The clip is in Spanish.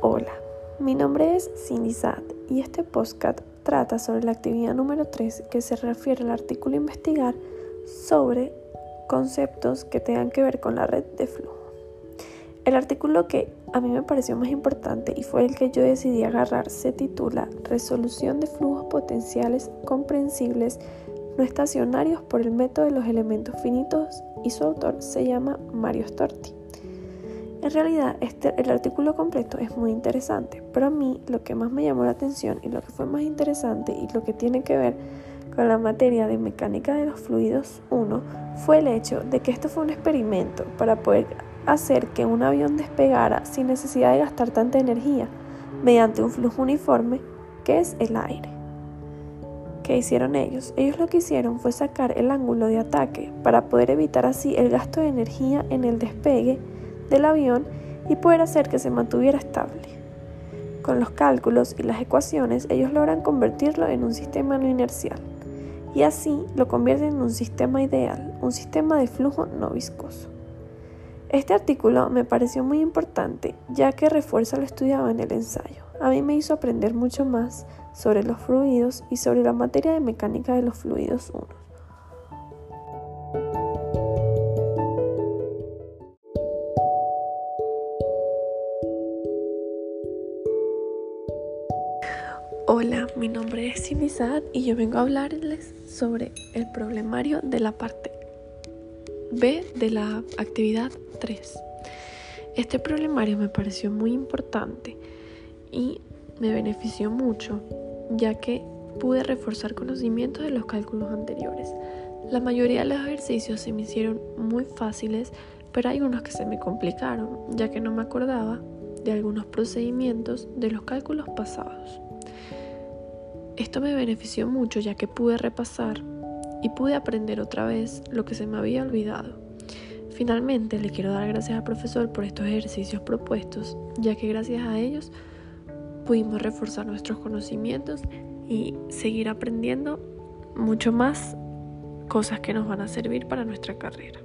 Hola, mi nombre es Cindy Sad y este podcast trata sobre la actividad número 3 que se refiere al artículo investigar sobre conceptos que tengan que ver con la red de flujo. El artículo que a mí me pareció más importante y fue el que yo decidí agarrar se titula Resolución de flujos potenciales comprensibles no estacionarios por el método de los elementos finitos y su autor se llama Mario Storti. En realidad, este, el artículo completo es muy interesante, pero a mí lo que más me llamó la atención y lo que fue más interesante y lo que tiene que ver con la materia de mecánica de los fluidos 1 fue el hecho de que esto fue un experimento para poder hacer que un avión despegara sin necesidad de gastar tanta energía mediante un flujo uniforme que es el aire. ¿Qué hicieron ellos? Ellos lo que hicieron fue sacar el ángulo de ataque para poder evitar así el gasto de energía en el despegue del avión y poder hacer que se mantuviera estable. Con los cálculos y las ecuaciones, ellos logran convertirlo en un sistema no inercial y así lo convierten en un sistema ideal, un sistema de flujo no viscoso. Este artículo me pareció muy importante ya que refuerza lo estudiado en el ensayo. A mí me hizo aprender mucho más sobre los fluidos y sobre la materia de mecánica de los fluidos 1. Hola, mi nombre es Cindy y yo vengo a hablarles sobre el problemario de la parte B de la actividad 3. Este problemario me pareció muy importante y me benefició mucho ya que pude reforzar conocimientos de los cálculos anteriores. La mayoría de los ejercicios se me hicieron muy fáciles, pero hay unos que se me complicaron ya que no me acordaba de algunos procedimientos de los cálculos pasados. Esto me benefició mucho ya que pude repasar y pude aprender otra vez lo que se me había olvidado. Finalmente le quiero dar gracias al profesor por estos ejercicios propuestos, ya que gracias a ellos pudimos reforzar nuestros conocimientos y seguir aprendiendo mucho más cosas que nos van a servir para nuestra carrera.